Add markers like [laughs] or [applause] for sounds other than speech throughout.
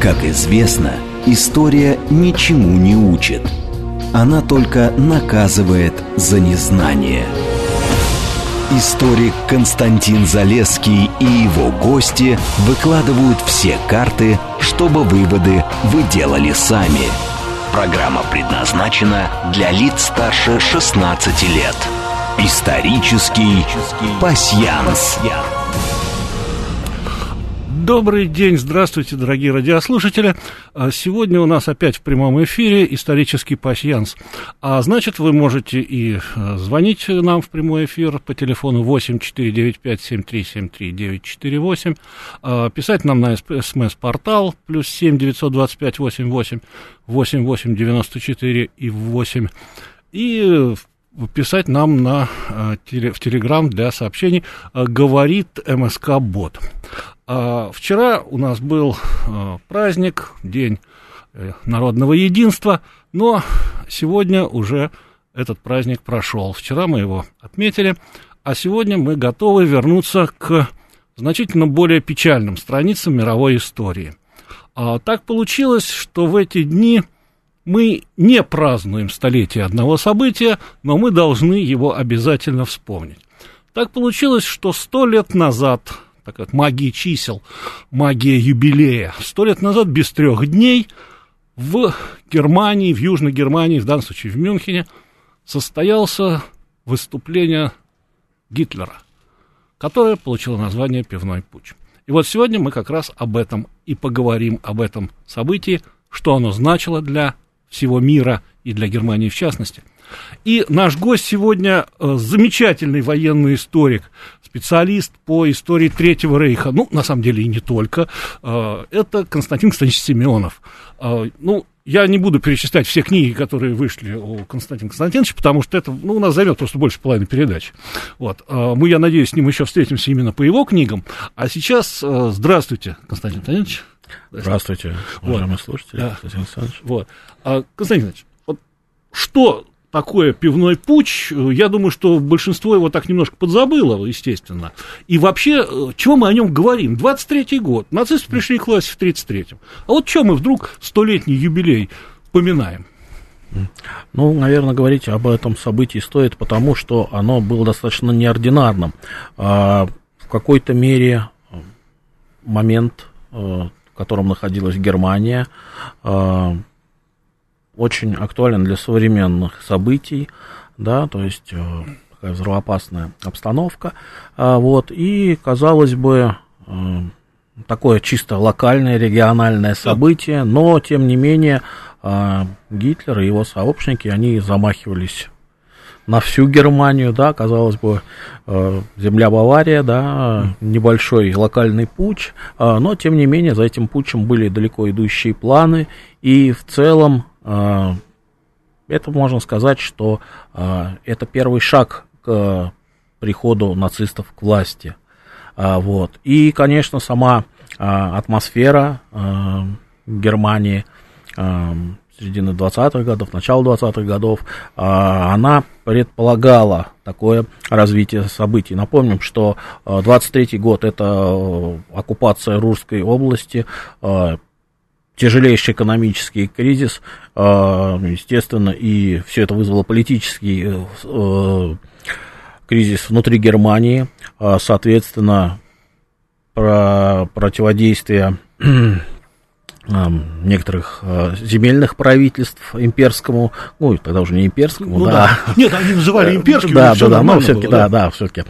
Как известно, история ничему не учит. Она только наказывает за незнание. Историк Константин Залеский и его гости выкладывают все карты, чтобы выводы вы делали сами. Программа предназначена для лиц старше 16 лет. Исторический пасьянс. Добрый день, здравствуйте, дорогие радиослушатели. А, сегодня у нас опять в прямом эфире исторический пасьянс. А значит, вы можете и а, звонить нам в прямой эфир по телефону 8 495 7373 948, писать нам на смс-портал плюс 7 925 88 88 94 и 8 и писать нам на, а, в Телеграм для сообщений «Говорит МСК Бот». А, вчера у нас был а, праздник, День э, народного единства, но сегодня уже этот праздник прошел. Вчера мы его отметили, а сегодня мы готовы вернуться к значительно более печальным страницам мировой истории. А, так получилось, что в эти дни мы не празднуем столетие одного события, но мы должны его обязательно вспомнить. Так получилось, что сто лет назад, так как магия чисел, магия юбилея, сто лет назад без трех дней в Германии, в Южной Германии, в данном случае в Мюнхене, состоялся выступление Гитлера, которое получило название «Пивной путь». И вот сегодня мы как раз об этом и поговорим, об этом событии, что оно значило для всего мира и для Германии в частности. И наш гость сегодня э, замечательный военный историк, специалист по истории Третьего Рейха, ну, на самом деле и не только, э, это Константин Константинович Семенов. Э, ну, я не буду перечислять все книги, которые вышли у Константина Константиновича, потому что это ну, у нас займет просто больше половины передач. Вот. Мы, я надеюсь, с ним еще встретимся именно по его книгам. А сейчас здравствуйте, Константин Константинович. Здравствуйте, уважаемые вот. слушатели, да. Константин Александрович. Вот. А, Константин Александрович, вот что такое пивной путь, я думаю, что большинство его так немножко подзабыло, естественно. И вообще, чего мы о нем говорим? 23-й год, нацисты пришли к власти в 33-м. А вот что мы вдруг столетний юбилей поминаем? Ну, наверное, говорить об этом событии стоит, потому что оно было достаточно неординарным. А, в какой-то мере момент э, котором находилась Германия, э, очень актуален для современных событий, да, то есть э, такая взрывоопасная обстановка, э, вот, и, казалось бы, такое чисто локальное, региональное событие, но, тем не менее, Гитлер и его сообщники, они замахивались на всю Германию, да, казалось бы, э, земля Бавария, да, небольшой локальный путь, э, но, тем не менее, за этим путем были далеко идущие планы, и в целом э, это можно сказать, что это первый шаг к приходу нацистов к власти. Вот. И, конечно, сама атмосфера Германии середины 20-х годов, начала 20-х годов, а, она предполагала такое развитие событий. Напомним, что 23-й год это э, оккупация Русской области, э, тяжелейший экономический кризис, э, естественно, и все это вызвало политический кризис внутри Германии, соответственно, про противодействие некоторых э, земельных правительств имперскому, ну, тогда уже не имперскому, ну, да. да. Нет, они называли имперским. Да, да, да, но все-таки, да, да, все-таки,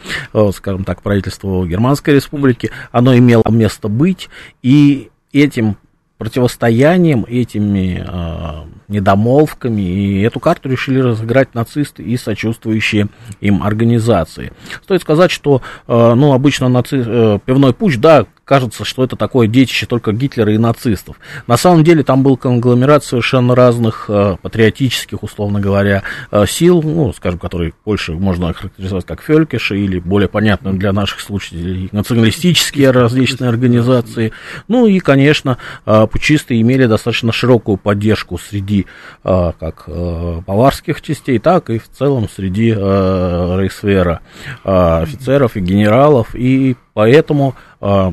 скажем так, правительство Германской республики, оно имело место быть, и этим противостоянием, этими э, недомолвками, и эту карту решили разыграть нацисты и сочувствующие им организации. Стоит сказать, что, э, ну, обычно наци... э, пивной путь, да, кажется, что это такое детище только Гитлера и нацистов. На самом деле там был конгломерат совершенно разных э, патриотических, условно говоря, э, сил, ну, скажем, которые больше можно охарактеризовать как фелькиши или более понятно для наших слушателей националистические различные организации. Ну и, конечно, э, пучисты имели достаточно широкую поддержку среди э, как э, баварских частей, так и в целом среди э, рейхсвера э, офицеров и генералов, и поэтому э,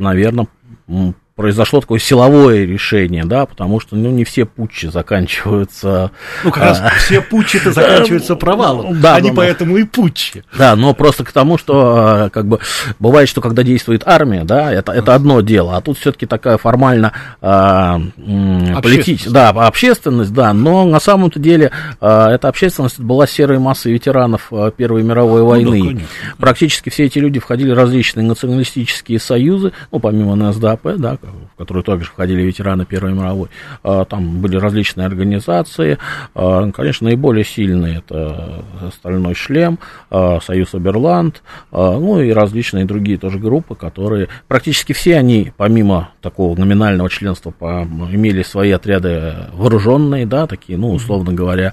наверное, произошло такое силовое решение, да, потому что, ну, не все путчи заканчиваются... Ну, как раз а, [laughs] все путчи-то заканчиваются провалом, да, они поэтому и путчи. [laughs] Да, но просто к тому, что, как бы, бывает, что когда действует армия, да, это, это одно дело, а тут все-таки такая формально а, политическая, да, общественность, да, но на самом-то деле а, эта общественность была серой массой ветеранов Первой мировой войны. Ну, да, Практически все эти люди входили в различные националистические союзы, ну, помимо НСДАП, да, в которые также входили ветераны Первой мировой, а, там были различные организации, а, конечно, наиболее сильные это «Стальной шлем», а, «Союз Оберланд», ну и различные другие тоже группы, которые, практически все они, помимо такого номинального членства, имели свои отряды вооруженные, да, такие, ну, условно говоря,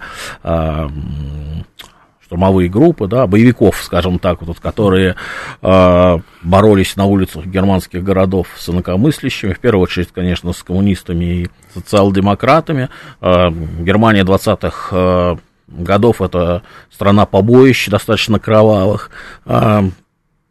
штурмовые группы, да, боевиков, скажем так, вот, которые э, боролись на улицах германских городов с инакомыслящими, в первую очередь, конечно, с коммунистами и социал-демократами. Э, Германия 20-х э, годов это страна побоищ, достаточно кровавых. Э,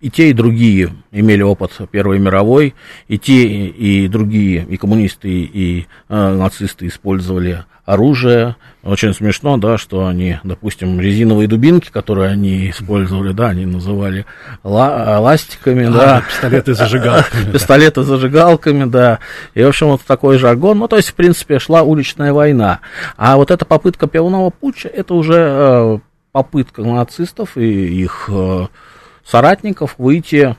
и те, и другие имели опыт Первой мировой, и те, и другие, и коммунисты, и э, нацисты использовали оружие. Очень смешно, да, что они, допустим, резиновые дубинки, которые они использовали, да, они называли ла- ластиками, а, да. Пистолеты с [laughs] зажигалками. Пистолеты с зажигалками, да. И, в общем, вот такой жаргон. Ну, то есть, в принципе, шла уличная война. А вот эта попытка пивного путча, это уже э, попытка нацистов и их э, соратников выйти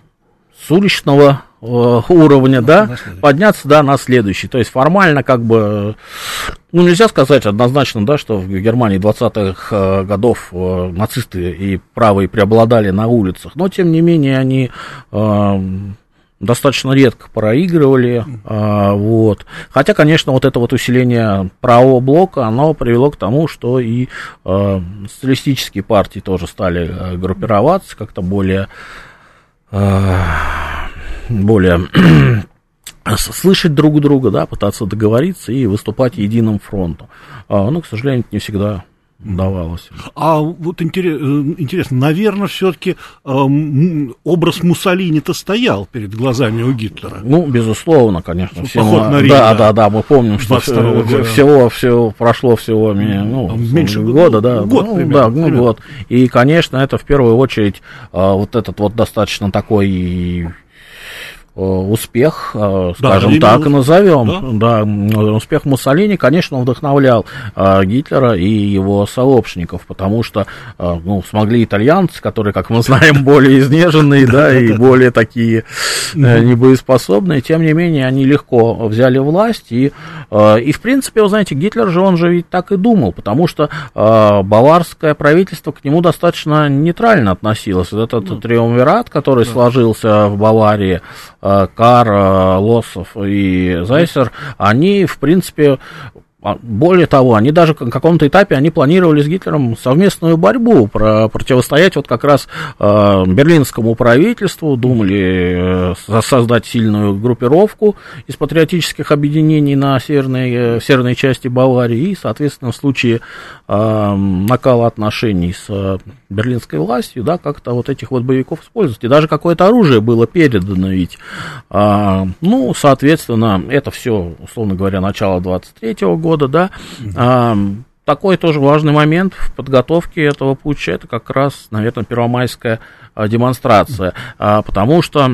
с уличного э, уровня, да, подняться, да, на следующий. То есть формально как бы, ну, нельзя сказать однозначно, да, что в Германии 20-х э, годов э, нацисты и правые преобладали на улицах, но, тем не менее, они э, достаточно редко проигрывали, а, вот. Хотя, конечно, вот это вот усиление правого блока, оно привело к тому, что и а, социалистические партии тоже стали а, группироваться как-то более, а, более [clears throat] слышать друг друга, да, пытаться договориться и выступать единым фронтом. А, ну, к сожалению, это не всегда давалось. А вот э, интересно, наверное, все-таки э, образ Муссолини-то стоял перед глазами у Гитлера. Ну, безусловно, конечно. Все Поход мы, на Рим, да, да, да, мы помним, что всего, всего прошло всего ну, меньше года, да, год, ну, примерно, да, ну, год. И, конечно, это в первую очередь э, вот этот вот достаточно такой успех, э, скажем да, так, назовем, да? да, успех Муссолини, конечно, вдохновлял э, Гитлера и его сообщников, потому что, ну, смогли итальянцы, которые, как мы знаем, более изнеженные, да, и более такие небоеспособные, тем не менее, они легко взяли власть, и, и, в принципе, вы знаете, Гитлер же, он же ведь так и думал, потому что баварское правительство к нему достаточно нейтрально относилось, вот этот триумвират, который сложился в Баварии, Э, Кар, э, Лосов и Зайсер, они, в принципе, а, более того, они даже на каком-то этапе они планировали с Гитлером совместную борьбу, про, противостоять вот как раз э, берлинскому правительству, думали э, создать сильную группировку из патриотических объединений на северной, э, северной части Баварии и, соответственно, в случае э, накала отношений с э, берлинской властью, да, как-то вот этих вот боевиков использовать. И даже какое-то оружие было передано ведь. Э, ну, соответственно, это все, условно говоря, начало 23 -го года, да, а, такой тоже важный момент в подготовке этого путча, это как раз, наверное, первомайская а, демонстрация, а, потому что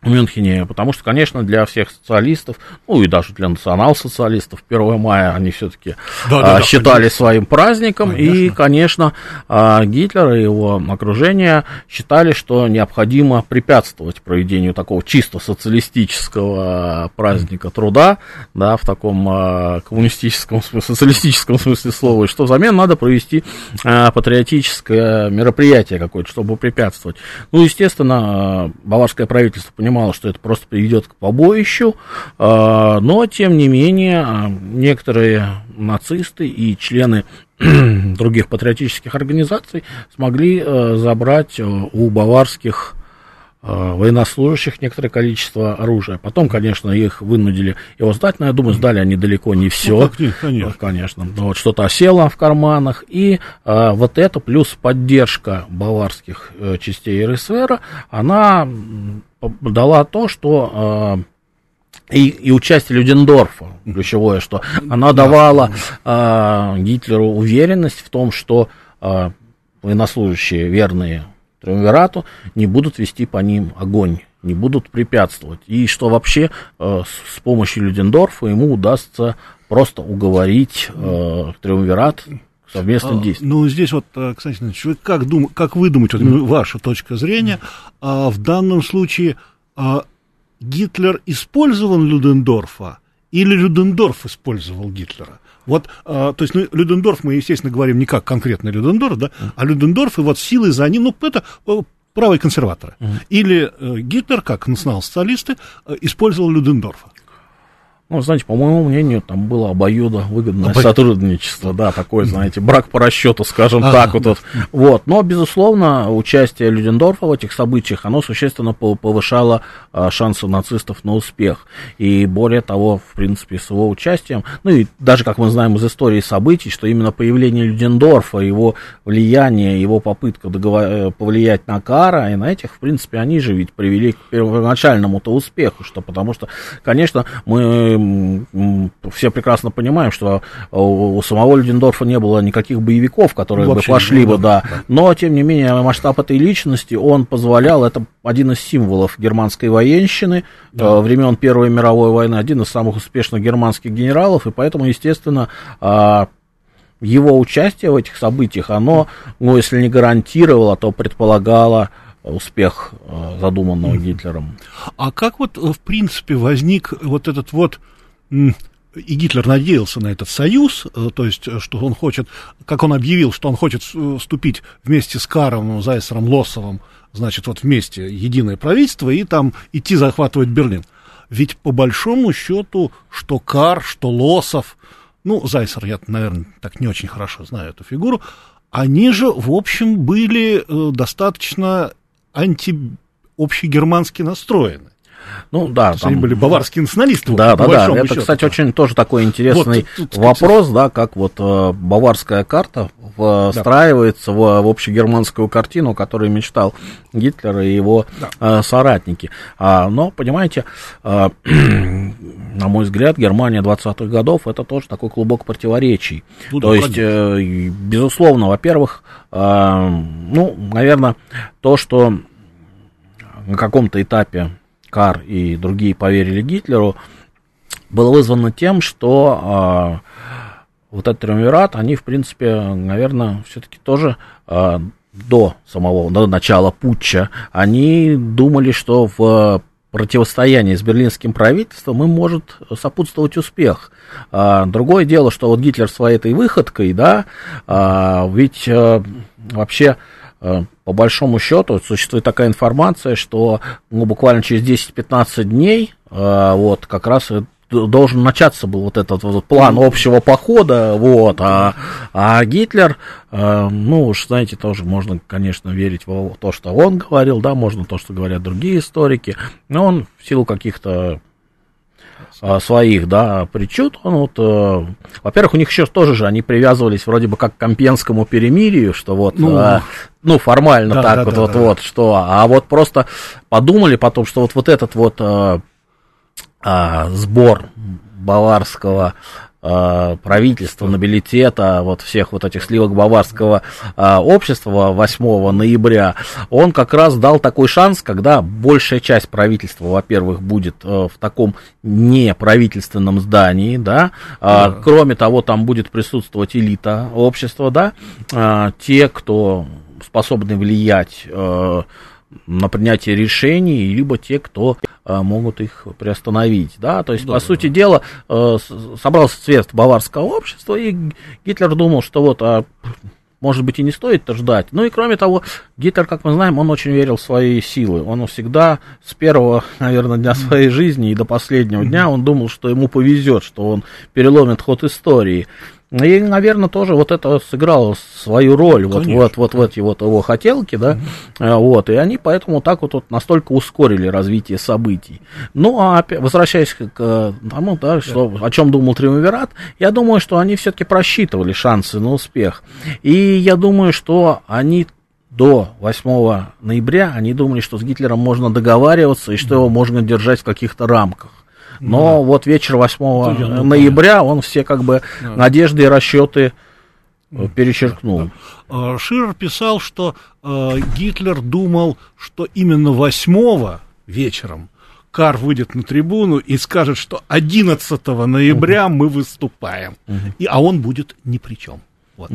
в Мюнхене, потому что, конечно, для всех социалистов, ну и даже для национал-социалистов 1 мая они все-таки да, да, а, считали да, своим праздником, конечно. и, конечно, а, Гитлер и его окружение считали, что необходимо препятствовать проведению такого чисто социалистического праздника труда, да, в таком а, коммунистическом, социалистическом смысле слова, и что взамен надо провести а, патриотическое мероприятие какое-то, чтобы препятствовать. Ну, естественно, баварское правительство понимала, что это просто приведет к побоищу, а, но, тем не менее, а, некоторые нацисты и члены [clears throat] других патриотических организаций смогли э, забрать э, у баварских военнослужащих некоторое количество оружия. Потом, конечно, их вынудили его сдать, но я думаю, сдали они далеко не все. Ну, нет, конечно. конечно. Вот что-то осело в карманах. И а, вот это плюс поддержка баварских а, частей РСФР, она дала то, что а, и, и участие Людендорфа, ключевое, что она давала э, Гитлеру уверенность в том, что э, военнослужащие, верные Триумвирату, не будут вести по ним огонь, не будут препятствовать. И что вообще э, с, помощью Людендорфа ему удастся просто уговорить э, Триумвират к совместным а. Ну, здесь вот, э, кстати, вы как, дум, как вы думаете, вот, ваша точка зрения, а, в данном случае а, Гитлер использовал Людендорфа или Людендорф использовал Гитлера? Вот, а, то есть, ну, Людендорф, мы, естественно, говорим не как конкретно Людендорф, да, а Людендорф, и вот силы за ним, ну, это э, правые консерваторы. Или э, Гитлер, как национал-социалисты, э, использовал Людендорфа. Ну, знаете, по моему мнению, там было обоюдо выгодное Обо... сотрудничество, да, такой, знаете, брак по расчету, скажем а, так, вот, вот. вот. Но, безусловно, участие Людендорфа в этих событиях, оно существенно повышало а, шансы нацистов на успех. И более того, в принципе, с его участием, ну и даже, как мы знаем из истории событий, что именно появление Людендорфа, его влияние, его попытка договор... Э, повлиять на Кара, и на этих, в принципе, они же ведь привели к первоначальному-то успеху, что потому что, конечно, мы все прекрасно понимаем, что у самого Людендорфа не было никаких боевиков, которые Вообще бы пошли бы, да. да. Но, тем не менее, масштаб этой личности, он позволял, это один из символов германской военщины да. э, времен Первой мировой войны, один из самых успешных германских генералов, и поэтому, естественно, э, его участие в этих событиях, оно, ну, если не гарантировало, то предполагало успех э, задуманного mm. Гитлером. А как вот, в принципе, возник вот этот вот и Гитлер надеялся на этот союз, э, то есть, э, что он хочет, как он объявил, что он хочет вступить вместе с Каровым, Зайсером, Лосовым, значит, вот вместе единое правительство и там идти захватывать Берлин. Ведь по большому счету, что Кар, что Лосов, ну, Зайсер, я, наверное, так не очень хорошо знаю эту фигуру, они же, в общем, были достаточно антиобщегермански настроены. Ну да, там... они были баварские националисты. Да, да, да. Это, счету. кстати, очень тоже такой интересный вот, тут, вопрос, да, как вот э, баварская карта встраивается да. в, в общегерманскую картину, которую мечтал Гитлер и его да. э, соратники. А, но, понимаете, э, [clears throat] на мой взгляд, Германия 20-х годов это тоже такой клубок противоречий. Ну, То есть, э, безусловно, во-первых, э, ну, наверное, то, что на каком-то этапе Кар и другие поверили Гитлеру, было вызвано тем, что э, вот этот триумвират, они, в принципе, наверное, все-таки тоже э, до самого, до начала путча, они думали, что в противостоянии с берлинским правительством им может сопутствовать успех. А, другое дело, что вот Гитлер своей этой выходкой, да, а, ведь а, вообще по большому счету существует такая информация, что ну, буквально через 10-15 дней а, вот как раз должен начаться был вот этот вот план общего похода, вот, а, а Гитлер, э, ну уж знаете, тоже можно, конечно, верить в то, что он говорил, да, можно то, что говорят другие историки, но он в силу каких-то а, своих, да, причуд, он вот, э, во-первых, у них еще тоже же, они привязывались вроде бы как к Компенскому перемирию, что вот, ну, э, ну формально да, так да, вот, да, вот, да. вот, что, а вот просто подумали потом, что вот, вот этот вот э, а, сбор баварского а, правительства, нобилитета, вот всех вот этих сливок баварского а, общества 8 ноября, он как раз дал такой шанс, когда большая часть правительства, во-первых, будет а, в таком неправительственном здании, да, а, да. кроме того, там будет присутствовать элита общества, да, а, те, кто способны влиять а, на принятие решений, либо те, кто а, могут их приостановить. Да? То есть, да, по да. сути дела, э, собрался цвет баварского общества, и Гитлер думал, что вот, а, может быть, и не стоит -то ждать. Ну и кроме того, Гитлер, как мы знаем, он очень верил в свои силы. Он всегда с первого, наверное, дня своей жизни и до последнего дня он думал, что ему повезет, что он переломит ход истории. И, наверное, тоже вот это сыграло свою роль вот, вот, вот в эти вот его хотелки, да, mm-hmm. вот, и они поэтому так вот, вот настолько ускорили развитие событий. Ну, а возвращаясь к тому, да, что, о чем думал Триумвират, я думаю, что они все-таки просчитывали шансы на успех. И я думаю, что они до 8 ноября, они думали, что с Гитлером можно договариваться и что его можно держать в каких-то рамках. Но вот вечер 8 ноября он все как бы надежды и расчеты э, перечеркнул. А, Ширер писал, что э, Гитлер думал, что именно 8 вечером Кар выйдет на трибуну и скажет, что 11 ноября мы выступаем, и, а он будет ни при чем. Вот.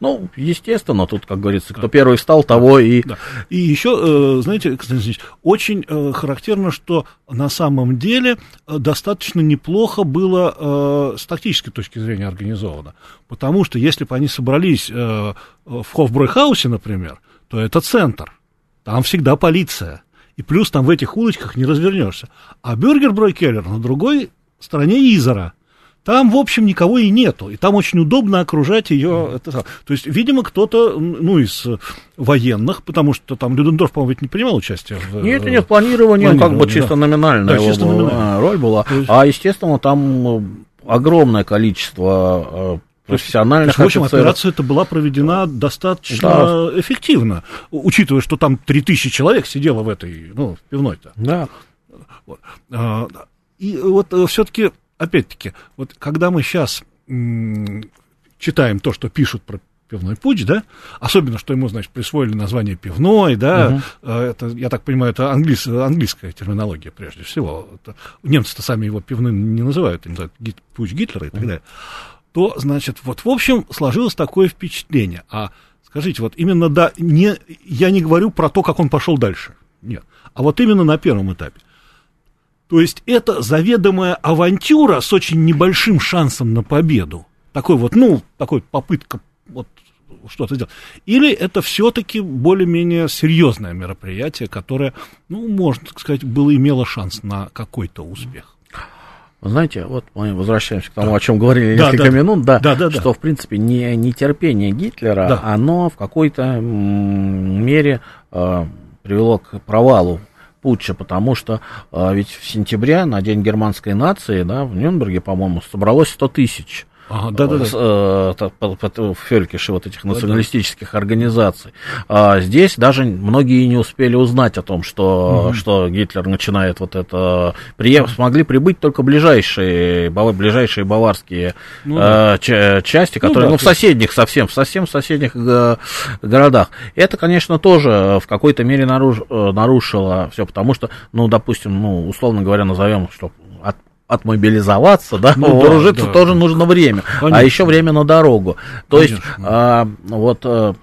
Ну, естественно, тут, как говорится, кто первый стал, того и... Да. И еще, э, знаете, Константин очень э, характерно, что на самом деле э, достаточно неплохо было с тактической точки зрения организовано. Потому что если бы они собрались в Хофбройхаусе, например, то это центр. Там всегда полиция. И плюс там в этих улочках не развернешься. А Бюргер на другой стороне Изера – там, в общем, никого и нету. И там очень удобно окружать ее. Это, то есть, видимо, кто-то, ну, из военных, потому что там Людендорф, по-моему, не принимал участие в... Нет, нет, планирование, планирование как бы чисто да. номинальная да, чисто номинальная. роль была. Есть... А, естественно, там э, огромное количество э, профессиональных есть, В общем, офицеров. операция эта была проведена достаточно да. эффективно, учитывая, что там 3000 человек сидело в этой, ну, в пивной-то. Да. Вот. А, и вот э, все-таки опять-таки, вот когда мы сейчас читаем то, что пишут про пивной путь, да, особенно, что ему, значит, присвоили название пивной, да, угу. это, я так понимаю, это английс, английская терминология прежде всего. Это, немцы-то сами его пивным не называют, они называют гит, путь Гитлера и так далее. То, значит, вот, в общем, сложилось такое впечатление. А скажите, вот именно, да, не, я не говорю про то, как он пошел дальше, нет, а вот именно на первом этапе. То есть это заведомая авантюра с очень небольшим шансом на победу. Такой вот, ну, такой попытка вот что-то сделать. Или это все-таки более-менее серьезное мероприятие, которое, ну, можно так сказать, было имело шанс на какой-то успех. Знаете, вот мы возвращаемся к тому, да. о чем говорили да, несколько да, минут, да, да, да, что, да. в принципе, не, нетерпение Гитлера, да. оно в какой-то мере э, привело к провалу путча, потому что а, ведь в сентябре на День германской нации, да, в Нюрнберге, по-моему, собралось 100 тысяч Ага, да, да, да. Фелькиши вот этих националистических да, организаций. А здесь даже многие не успели узнать о том, что, угу. что Гитлер начинает вот это... Приехать, смогли прибыть только ближайшие, ближайшие баварские ну, э, да. части, ну которые, ну, да, ну в соседних совсем, в совсем соседних э, городах. Это, конечно, тоже в какой-то мере наруш, э, нарушило все, потому что, ну, допустим, ну, условно говоря, назовем, что отмобилизоваться, да, ну, вооружиться да, тоже да. нужно время, а Конечно. а еще время на дорогу. То Конечно. есть а, вот а,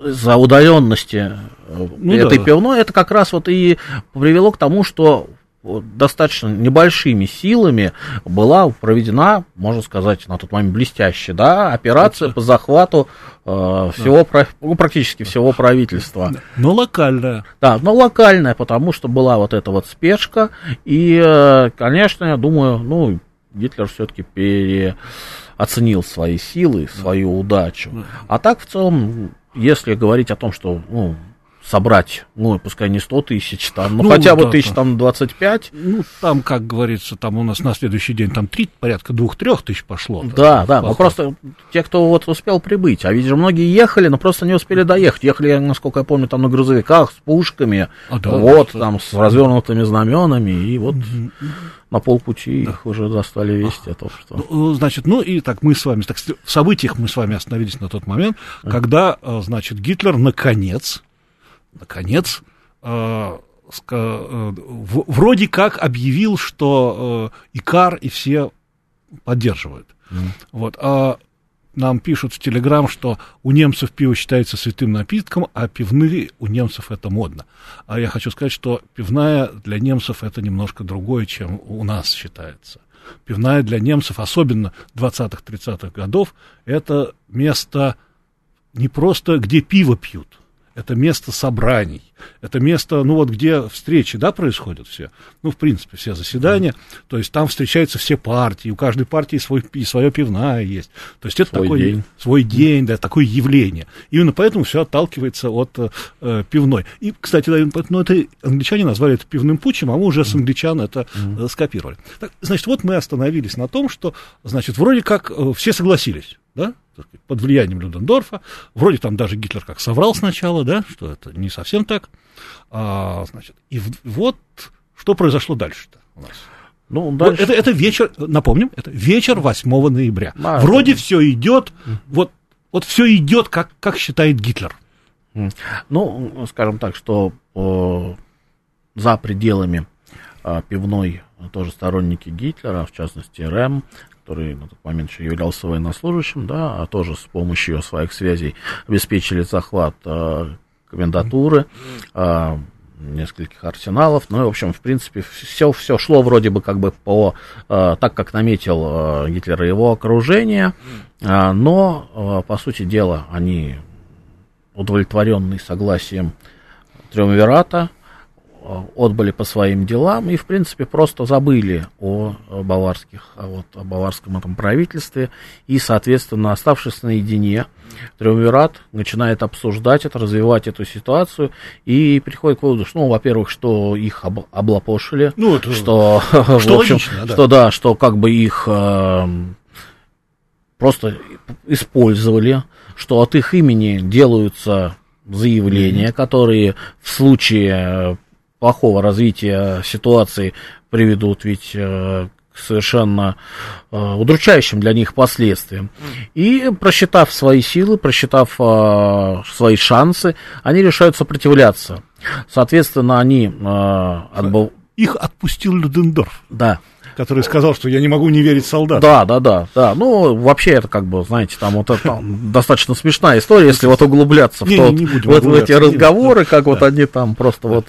за удаленности э, ну, этой да. пивной это как раз вот и привело к тому, что достаточно небольшими силами была проведена, можно сказать, на тот момент блестящая, да, операция по захвату э, всего, да. ну, практически всего правительства. Но локальная. Да, но локальная, потому что была вот эта вот спешка, и, э, конечно, я думаю, ну, Гитлер все-таки переоценил свои силы, свою удачу. А так, в целом, если говорить о том, что, ну, собрать, ну, пускай не 100 тысяч, там, но ну, хотя бы да, тысяч там 25. Ну, там, как говорится, там у нас на следующий день там 3, порядка 2-3 тысяч пошло. Да, да, ну просто те, кто вот успел прибыть, а ведь же многие ехали, но просто не успели доехать. Ехали, насколько я помню, там на грузовиках с пушками, а, да, вот, да, там, с развернутыми знаменами, и вот... на полпути да. их уже достали вести о том, что... Ну, значит, ну и так мы с вами, так, в событиях мы с вами остановились на тот момент, а. когда, э, значит, Гитлер наконец наконец, э, э, вроде как объявил, что э, Икар и все поддерживают. Mm. Вот. А нам пишут в Телеграм, что у немцев пиво считается святым напитком, а пивные у немцев это модно. А я хочу сказать, что пивная для немцев это немножко другое, чем у нас считается. Пивная для немцев, особенно 20-30-х годов, это место не просто, где пиво пьют – это место собраний, это место, ну вот где встречи, да, происходят все, ну, в принципе, все заседания, mm. то есть там встречаются все партии, у каждой партии свой, и свое пивная есть, то есть это свой такой, день. свой день, да, такое явление, именно поэтому все отталкивается от э, пивной. И, кстати, да, ну, это англичане назвали это пивным путчем, а мы уже с англичан это mm. скопировали. Так, значит, вот мы остановились на том, что, значит, вроде как э, все согласились, да, под влиянием Людендорфа. Вроде там даже Гитлер как соврал сначала, да, что это не совсем так. А, значит, и вот что произошло дальше-то у нас? Ну, дальше... вот это, это вечер, напомним, это вечер 8 ноября. А, Вроде это... все идет, вот, вот все идет, как, как считает Гитлер. Ну, скажем так, что э, за пределами э, пивной тоже сторонники Гитлера, в частности Рэм, который на тот момент еще являлся военнослужащим, да, а тоже с помощью своих связей обеспечили захват э, комендатуры, э, нескольких арсеналов. Ну, и, в общем, в принципе, все, все шло вроде бы как бы по, э, так, как наметил э, Гитлер и его окружение, э, но, э, по сути дела, они удовлетворенные согласием Триумвирата, отбыли по своим делам и, в принципе, просто забыли о баварских, вот, о баварском этом правительстве и, соответственно, оставшись наедине, Триумвират начинает обсуждать это, развивать эту ситуацию и приходит к выводу, что, ну, во-первых, что их об, облапошили, ну, это, что, [laughs] что, в общем, логично, да. что, да, что как бы их э, просто использовали, что от их имени делаются заявления, mm-hmm. которые в случае плохого развития ситуации приведут ведь э, к совершенно э, удручающим для них последствиям. И просчитав свои силы, просчитав э, свои шансы, они решают сопротивляться. Соответственно, они отбыв... Их отпустил Людендорф. Да который сказал, что я не могу не верить солдатам. Да, да, да, да. Ну, вообще это как бы, знаете, там вот это достаточно смешная история, если вот углубляться в, тот, вот, в эти разговоры, как вот они там просто вот,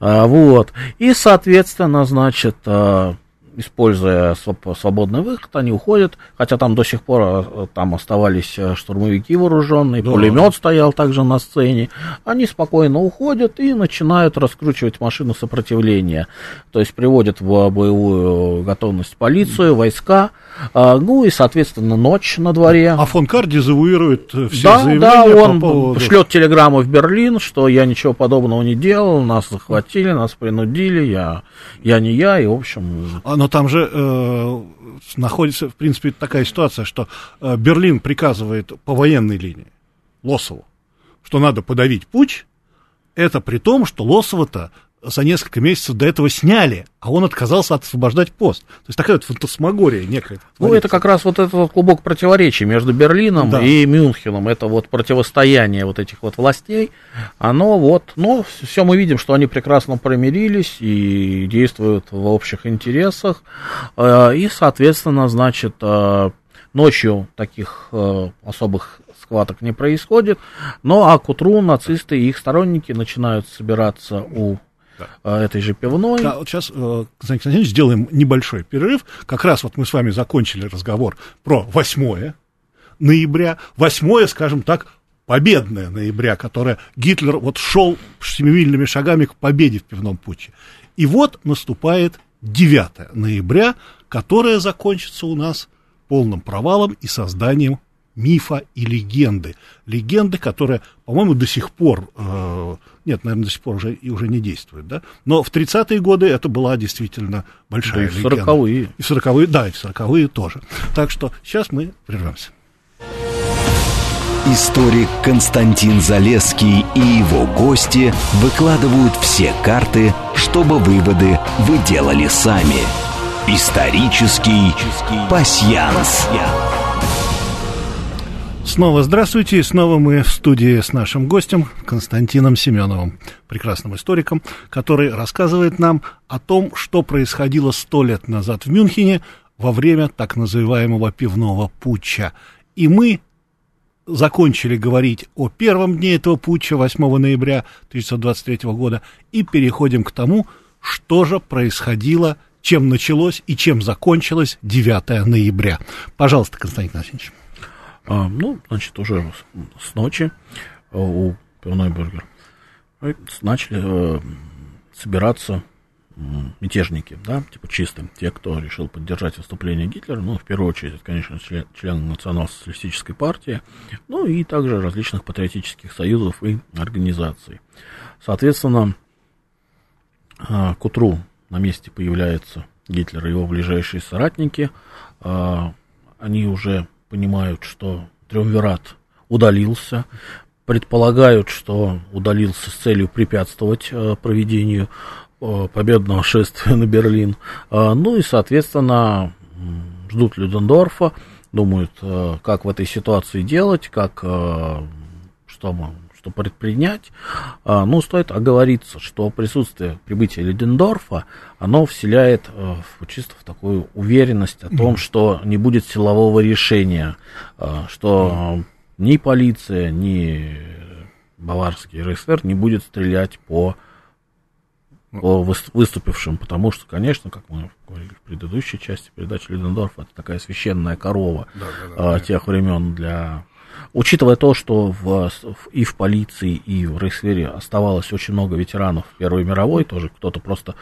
а, вот. И, соответственно, значит, а, используя свободный выход, они уходят, хотя там до сих пор э, там оставались э, штурмовики вооруженные, да. пулемет стоял также на сцене. Они спокойно уходят и начинают раскручивать машину сопротивления. То есть приводят в боевую готовность полицию, войска, а, ну и, соответственно, ночь на дворе. А фон Кар дезавуирует э, все да, заявления Да, он по поводу... шлет телеграмму в Берлин, что я ничего подобного не делал, нас захватили, нас принудили, я, я не я, и, в общем... А, но там же э, находится, в принципе, такая ситуация, что э, Берлин приказывает по военной линии Лосову, что надо подавить путь, это при том, что Лосова-то за несколько месяцев до этого сняли, а он отказался освобождать пост. То есть такая вот фантасмагория некая. Ну, это как раз вот этот вот клубок противоречий между Берлином да. и Мюнхеном. Это вот противостояние вот этих вот властей. Оно вот, но все мы видим, что они прекрасно примирились и действуют в общих интересах. Э, и, соответственно, значит, э, ночью таких э, особых схваток не происходит. Ну, а к утру нацисты и их сторонники начинают собираться у да. А, этой же пивной. Да, вот сейчас, э, Константин Константинович, сделаем небольшой перерыв. Как раз вот мы с вами закончили разговор про 8 ноября. 8, скажем так, победное ноября, которое Гитлер вот шел семимильными шагами к победе в пивном путче. И вот наступает 9 ноября, которое закончится у нас полным провалом и созданием мифа и легенды. Легенды, которые, по-моему, до сих пор, э, нет, наверное, до сих пор уже, и уже не действуют, да, но в 30-е годы это была действительно большая да и легенда. в 40-е. И в 40-е, да, и в 40-е тоже. Так что сейчас мы прервемся. Историк Константин Залеский и его гости выкладывают все карты, чтобы выводы вы делали сами. Исторический пасьянс. пасьянс. Снова здравствуйте, и снова мы в студии с нашим гостем Константином Семеновым, прекрасным историком, который рассказывает нам о том, что происходило сто лет назад в Мюнхене во время так называемого пивного путча. И мы закончили говорить о первом дне этого путча, 8 ноября 1923 года, и переходим к тому, что же происходило, чем началось и чем закончилось 9 ноября. Пожалуйста, Константин Васильевич. А, ну, значит, уже с ночи э, у пивной начали э, собираться мятежники, да, типа чистым, те, кто решил поддержать выступление Гитлера, ну, в первую очередь, это, конечно, член, члены национал-социалистической партии, ну, и также различных патриотических союзов и организаций. Соответственно, э, к утру на месте появляются Гитлер и его ближайшие соратники, они уже понимают, что Триумвират удалился, предполагают, что удалился с целью препятствовать э, проведению победного шествия [laughs] на Берлин. Ну и, соответственно, ждут Людендорфа, думают, как в этой ситуации делать, как, что, что предпринять. Ну, стоит оговориться, что присутствие прибытия Людендорфа, оно вселяет чисто в такую уверенность о том, что не будет силового решения, что ни полиция, ни баварский РСФР не будет стрелять по, по выступившим, потому что, конечно, как мы говорили в предыдущей части передачи Лидендорфа, это такая священная корова да, да, да, тех времен для Учитывая то, что в, и в полиции, и в Рейхсвере оставалось очень много ветеранов Первой мировой, тоже кто-то просто,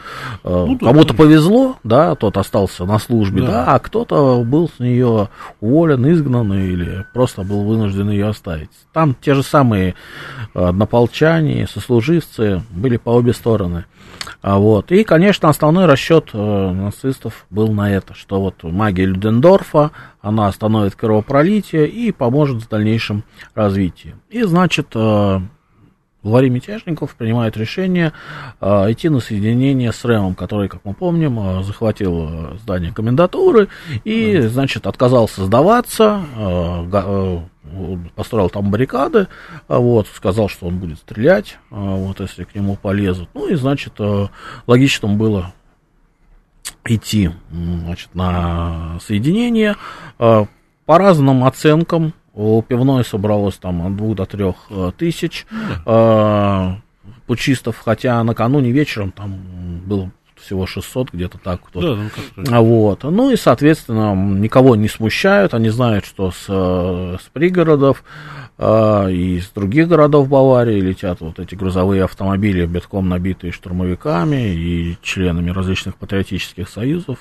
э, ну, кому-то повезло, да, тот остался на службе, да, да а кто-то был с нее уволен, изгнан или просто был вынужден ее оставить. Там те же самые однополчане, сослуживцы были по обе стороны. А вот. И, конечно, основной расчет э, нацистов был на это, что вот магия Людендорфа, она остановит кровопролитие и поможет в дальнейшем развитии. И, значит, э, главари мятежников принимает решение э, идти на соединение с Рэмом, который, как мы помним, э, захватил э, здание комендатуры и, значит, отказался сдаваться, э, э, построил там баррикады, а вот, сказал, что он будет стрелять, а вот, если к нему полезут. Ну и, значит, э, логичным было идти, значит, на соединение. А, по разным оценкам у пивной собралось там от двух до трех э, тысяч пучистов, хотя накануне вечером там было всего 600, где-то так. Кто да, ну, вот. Ну и, соответственно, никого не смущают, они знают, что с, э, с пригородов а, и из других городов Баварии летят вот эти грузовые автомобили, битком набитые штурмовиками и членами различных патриотических союзов.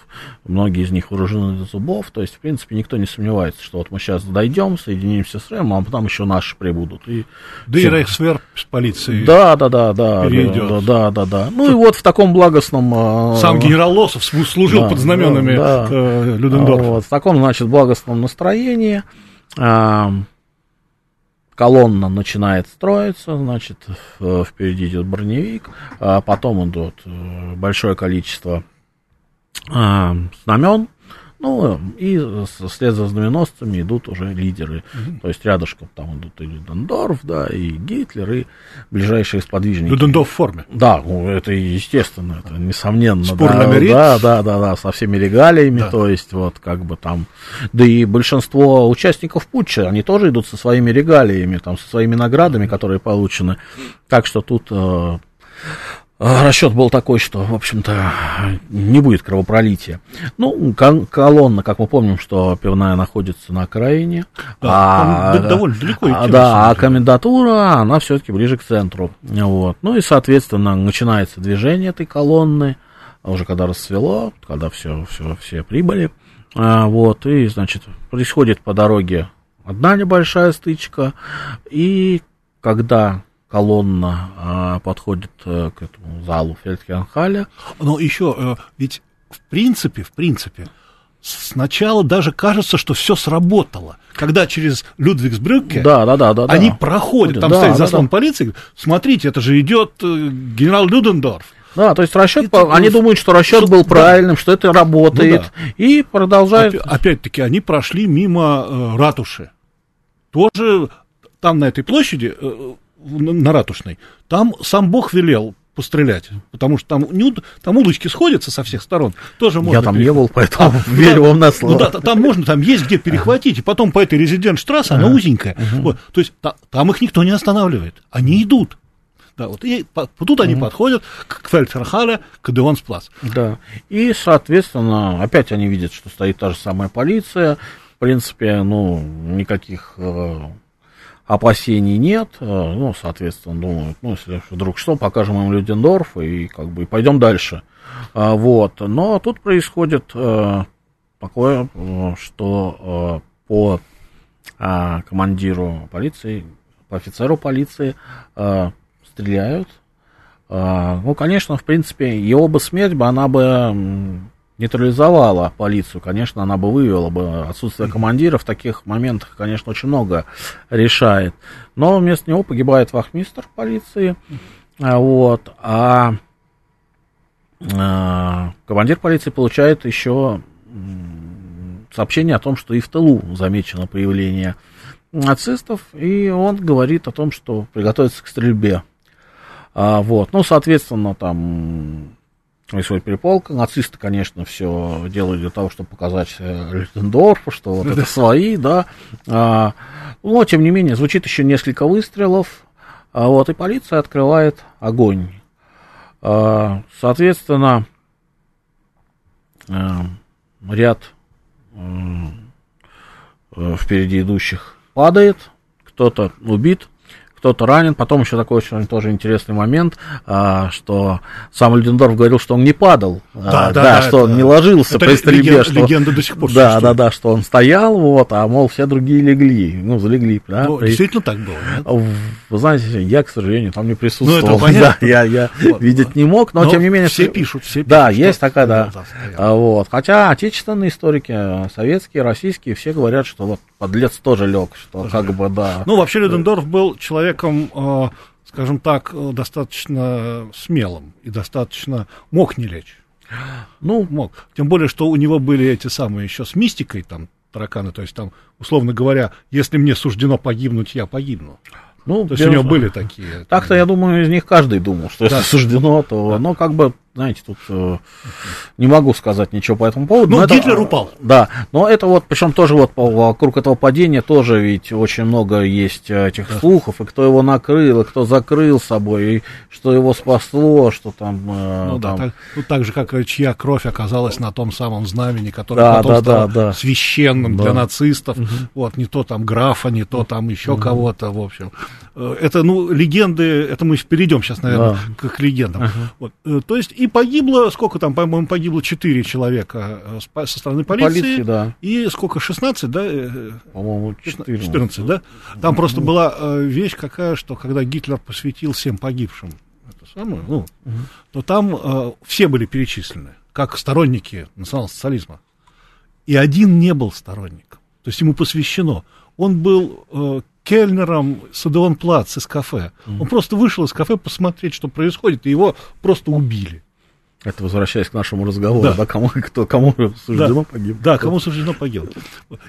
Многие из них вооружены до зубов. То есть, в принципе, никто не сомневается, что вот мы сейчас дойдем, соединимся с РЭМ, а потом еще наши прибудут. И да все. и Рейхсвер с полицией Да, да, да, да. Перейдет. Да, да, да, да. Ну и вот в таком благостном... А, Сам генерал Лосов служил да, под знаменами да, да. Э, Людендорфа. Вот, в таком, значит, благостном настроении колонна начинает строиться, значит, впереди идет броневик, а потом идет э, большое количество а, знамен, ну, и вслед за знаменосцами идут уже лидеры. Угу. То есть рядышком там идут и Людендорф, да, и Гитлер, и ближайшие сподвижники. Людендорф в форме. Да, ну, это естественно, это несомненно. Спор да, да, да, да, да, со всеми регалиями, да. то есть вот как бы там. Да и большинство участников путча, они тоже идут со своими регалиями, там, со своими наградами, которые получены. Так что тут э, расчет был такой, что, в общем-то, не будет кровопролития. Ну, колонна, как мы помним, что пивная находится на окраине. Да, а, довольно далеко идти. А, да, а комендатура, она все-таки ближе к центру. Вот. Ну и, соответственно, начинается движение этой колонны, уже когда расцвело, когда все, все, все прибыли. А, вот, и, значит, происходит по дороге одна небольшая стычка, и когда колонна а, подходит а, к этому залу Фельдхенхаля. Но еще, а, ведь в принципе, в принципе, сначала даже кажется, что все сработало. Когда через Людвигсбрюкке да, да, да, да, они да. проходят, там да, стоит заслон да, полиции, смотрите, это же идет э, генерал Людендорф. Да, то есть расчет, это, они ну, думают, что расчет был правильным, да. что это работает, ну, да. и продолжают. Опять-таки, они прошли мимо э, ратуши. Тоже там на этой площади э, на Ратушной, там сам Бог велел пострелять, потому что там, не, там удочки сходятся со всех сторон, тоже можно. Я там не был, поэтому а, [laughs] верю вам на слово. Ну, да, там можно, там есть где перехватить, и потом по этой резидент-штрассе, она узенькая, вот, то есть та, там их никто не останавливает, они идут. Да, вот, и по, тут они подходят к Фельдферхале, к Деонсплац. Да, и, соответственно, опять они видят, что стоит та же самая полиция, в принципе, ну, никаких э, опасений нет, э, ну, соответственно, думают, ну, если вдруг что, покажем им Людендорф и как бы пойдем дальше. А, вот, но тут происходит э, такое, э, что по а, командиру полиции, по офицеру полиции стреляют. Ну, конечно, в принципе, его бы смерть бы, она бы нейтрализовала полицию, конечно, она бы вывела бы отсутствие командира в таких моментах, конечно, очень много решает. Но вместо него погибает вахмистр полиции, а, вот, а э, командир полиции получает еще сообщение о том, что и в тылу замечено появление нацистов, и он говорит о том, что приготовиться к стрельбе. А, вот, ну, соответственно, там происходит переполка. Нацисты, конечно, все делают для того, чтобы показать э, Лютендорфу, что вот это свои, да. А, но, тем не менее, звучит еще несколько выстрелов, а, вот, и полиция открывает огонь. А, соответственно, а, ряд а, впереди идущих падает, кто-то убит, кто-то ранен. Потом еще такой очень тоже интересный момент, а, что сам Людендорф говорил, что он не падал, да, а, да, да, что это, он не ложился это при стрельбе. Леген, что, легенда до сих пор Да, да, да, что он стоял, вот, а, мол, все другие легли, ну, залегли. Да, ну, при... Действительно так было, нет? Вы знаете, я, к сожалению, там не присутствовал. Ну, это [laughs] понятно. Да, я, я вот, видеть не мог, но, но тем не менее... Все пишут, все пишут. Да, есть такая, да. Вот. Хотя отечественные историки, советские, российские, все говорят, что вот подлец тоже лег, что тоже как лег. бы, да. Ну, вообще Людендорф был человеком, э, скажем так, э, достаточно смелым и достаточно мог не лечь. Ну, мог. Тем более, что у него были эти самые еще с мистикой там тараканы, то есть там, условно говоря, если мне суждено погибнуть, я погибну. Ну, то есть у него были такие. Так-то, я думаю, из них каждый думал, что да. если суждено, то, да. но как бы знаете, тут э, не могу сказать ничего по этому поводу. Ну, но Гитлер это, упал. Да, но это вот, причем тоже вот вокруг этого падения тоже ведь очень много есть этих да. слухов, и кто его накрыл, и кто закрыл собой, и что его спасло, что там... Э, ну там... да, так, ну так же, как чья кровь оказалась на том самом знамени, которое да, потом да, стало да, да. священным да. для нацистов, угу. вот, не то там графа, не то там еще угу. кого-то, в общем. Э, это, ну, легенды, это мы перейдем сейчас, наверное, да. к, к легендам. Угу. Вот, э, то есть и погибло, сколько там, по-моему, погибло 4 человека э, со стороны полиции. Полиции, да. И сколько, 16, да? Э, по-моему, 14. 14, да? Там просто была э, вещь какая, что когда Гитлер посвятил всем погибшим это самое, ну, угу. то там э, все были перечислены, как сторонники национал-социализма. И один не был сторонником. То есть ему посвящено. Он был э, кельнером с Адеон Плац из кафе. Mm. Он просто вышел из кафе посмотреть, что происходит, и его просто убили. Это возвращаясь к нашему разговору, да, да кому, кто, кому суждено да, погибнуть. Да, кому суждено погибнуть.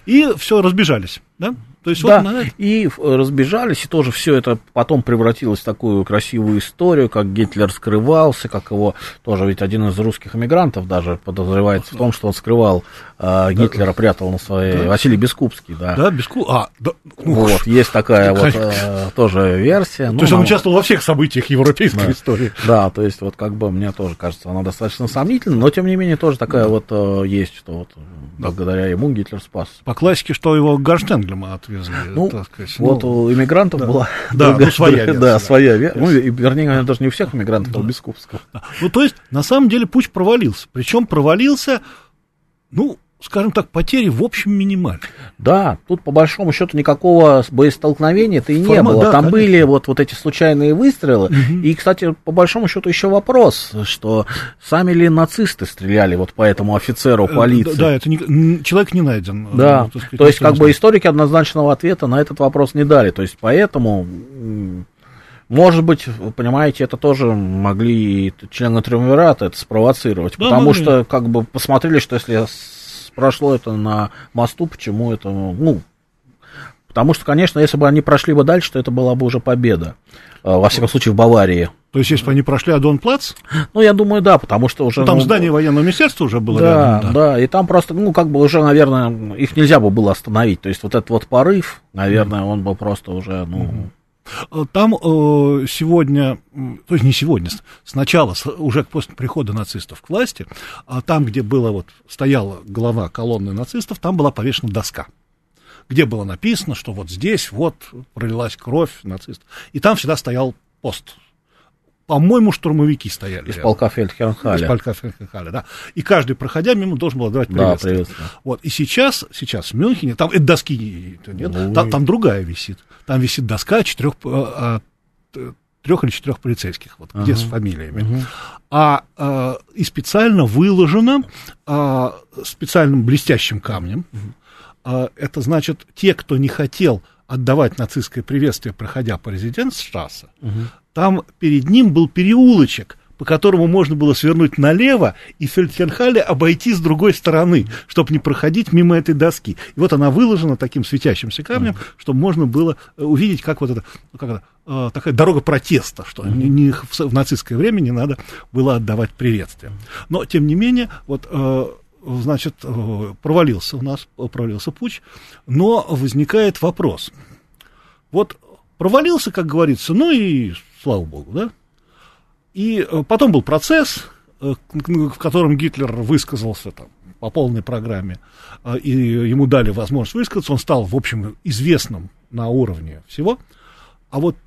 И все, разбежались, да? То есть да, вот, и разбежались, и тоже все это потом превратилось в такую красивую историю, как Гитлер скрывался, как его тоже ведь один из русских эмигрантов даже подозревается в том, что он скрывал э, Гитлера, да. прятал на своей... Да. Василий Бескупский, да. Да, Бескуп... А, да. Ну, вот, есть такая вот э, тоже версия. То ну, есть он участвовал во всех событиях европейской да. истории. Да, то есть вот как бы мне тоже кажется, она достаточно сомнительна, но тем не менее тоже такая да. вот э, есть, что вот благодаря ему Гитлер спас. По классике, что его Гарштенглема отвезли. Ну, так сказать, вот ну, у иммигрантов да. была да, другая, ну, своя версия. Да, своя версия. Ну, и, вернее, наверное, даже не у всех иммигрантов, да. а у Бескупского. Да. Ну, то есть, на самом деле, путь провалился. Причем провалился, ну, скажем так, потери в общем минимальны. Да, тут по большому счету никакого боестолкновения-то и Форма, не было. Да, Там конечно. были вот, вот эти случайные выстрелы. Угу. И, кстати, по большому счету еще вопрос, что сами ли нацисты стреляли вот по этому офицеру э, полиции? Да, это не, человек не найден. Да, ну, сказать, то есть как бы историки однозначного ответа на этот вопрос не дали. То есть поэтому может быть, вы понимаете, это тоже могли члены Триумвирата это спровоцировать, да, потому могли. что как бы посмотрели, что если прошло это на мосту, почему это, ну, потому что, конечно, если бы они прошли бы дальше, то это была бы уже победа, а, во всяком случае, в Баварии. То есть, если бы они прошли Адон-Плац? Ну, я думаю, да, потому что уже... Ну, там ну, здание военного министерства уже было да, рядом. Да, да, и там просто, ну, как бы уже, наверное, их нельзя бы было остановить. То есть, вот этот вот порыв, наверное, он был просто уже, ну... Mm-hmm там э, сегодня, то есть не сегодня, сначала, уже после прихода нацистов к власти, а там, где было вот, стояла глава колонны нацистов, там была повешена доска, где было написано, что вот здесь вот пролилась кровь нацистов. И там всегда стоял пост по-моему, штурмовики стояли. Из полка Фельдхернхаля. Из полка Фельдхернхаля, да. И каждый, проходя мимо, должен был отдавать приветствие. Да, приветствие. Вот. И сейчас, сейчас в Мюнхене, там это доски нет, ну, там, там другая висит. Там висит доска четырех, а, а, трех или четырех полицейских, вот, ага. где с фамилиями. Угу. А, а и специально выложено а, специальным блестящим камнем. Угу. А, это значит, те, кто не хотел отдавать нацистское приветствие, проходя по резиденц-штрассе, угу. там перед ним был переулочек, по которому можно было свернуть налево и Фельдхерхале обойти с другой стороны, чтобы не проходить мимо этой доски. И вот она выложена таким светящимся камнем, mm-hmm. чтобы можно было э, увидеть, как вот это, ну, как это э, такая дорога протеста, что mm-hmm. не, не в, в нацистское время не надо было отдавать приветствие. Но, тем не менее, вот э, значит, провалился у нас, провалился путь, но возникает вопрос. Вот провалился, как говорится, ну и слава богу, да? И э, потом был процесс, э, в котором Гитлер высказался там по полной программе, э, и ему дали возможность высказаться, он стал, в общем, известным на уровне всего. А вот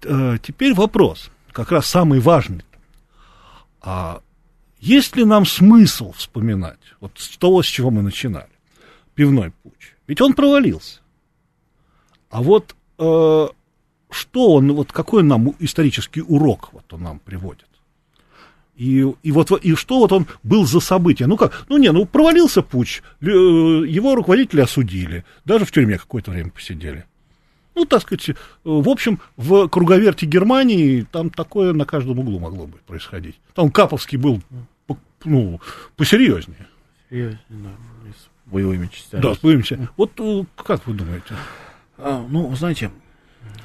теперь вопрос, как раз самый важный. А есть ли нам смысл вспоминать вот с того, с чего мы начинали, пивной путь? Ведь он провалился. А вот что он, вот какой нам исторический урок вот он нам приводит? И, и вот и что вот он был за событие? Ну как, ну не, ну провалился путь, э, его руководители осудили, даже в тюрьме какое-то время посидели. Ну, так сказать, э, в общем, в круговерте Германии там такое на каждом углу могло бы происходить. Там Каповский был, ну, посерьезнее. Серьезнее, да, с боевыми частями. Да, с боевыми частями. Вот э, как вы думаете? А, ну, знаете,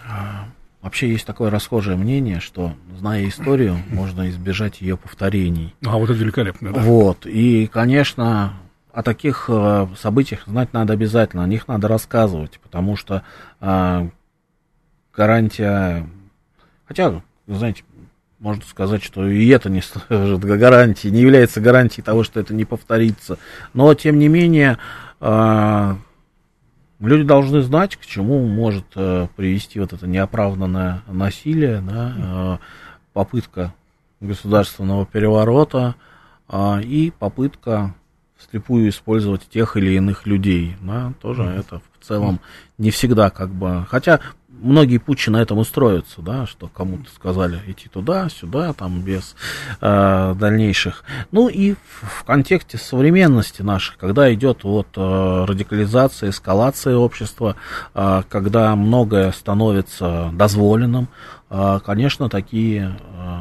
а, Вообще есть такое расхожее мнение, что, зная историю, [laughs] можно избежать ее повторений. А, вот это великолепно, да? Вот, и, конечно, о таких э, событиях знать надо обязательно, о них надо рассказывать, потому что э, гарантия... Хотя, знаете, можно сказать, что и это не [laughs] гарантией, не является гарантией того, что это не повторится. Но, тем не менее, э, Люди должны знать, к чему может э, привести вот это неоправданное насилие, да, э, попытка государственного переворота э, и попытка вслепую использовать тех или иных людей. Да, тоже mm-hmm. это в целом не всегда как бы... Хотя многие путчи на этом устроятся, да, что кому-то сказали идти туда, сюда, там без э, дальнейших. Ну и в, в контексте современности наших, когда идет вот э, радикализация, эскалация общества, э, когда многое становится дозволенным, э, конечно, такие э,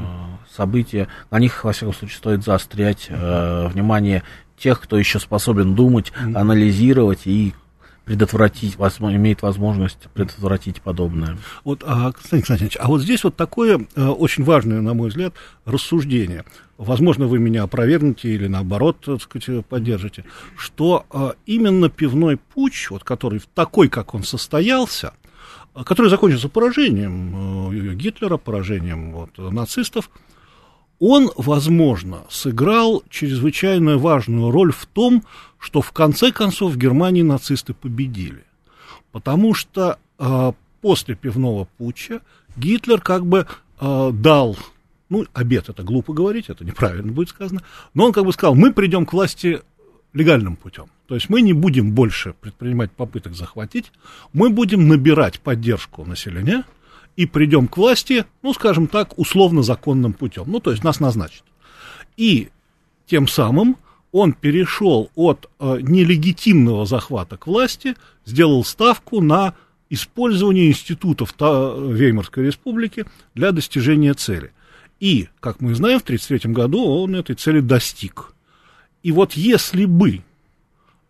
события, на них, во всяком случае, стоит заострять э, внимание тех, кто еще способен думать, анализировать и предотвратить, имеет возможность предотвратить подобное. Вот, а, Константин Константинович, а вот здесь вот такое а, очень важное, на мой взгляд, рассуждение. Возможно, вы меня опровергнете или наоборот, так сказать, поддержите, что а, именно пивной путь, вот, который такой, как он состоялся, который закончился поражением э, Гитлера, поражением вот, нацистов, он, возможно, сыграл чрезвычайно важную роль в том, что в конце концов в Германии нацисты победили. Потому что э, после пивного путча Гитлер как бы э, дал, ну, обед это глупо говорить, это неправильно будет сказано, но он как бы сказал, мы придем к власти легальным путем. То есть мы не будем больше предпринимать попыток захватить, мы будем набирать поддержку населения, и придем к власти, ну, скажем так, условно-законным путем. Ну, то есть нас назначат. И тем самым он перешел от э, нелегитимного захвата к власти, сделал ставку на использование институтов та, Веймарской республики для достижения цели. И, как мы знаем, в 1933 году он этой цели достиг. И вот если бы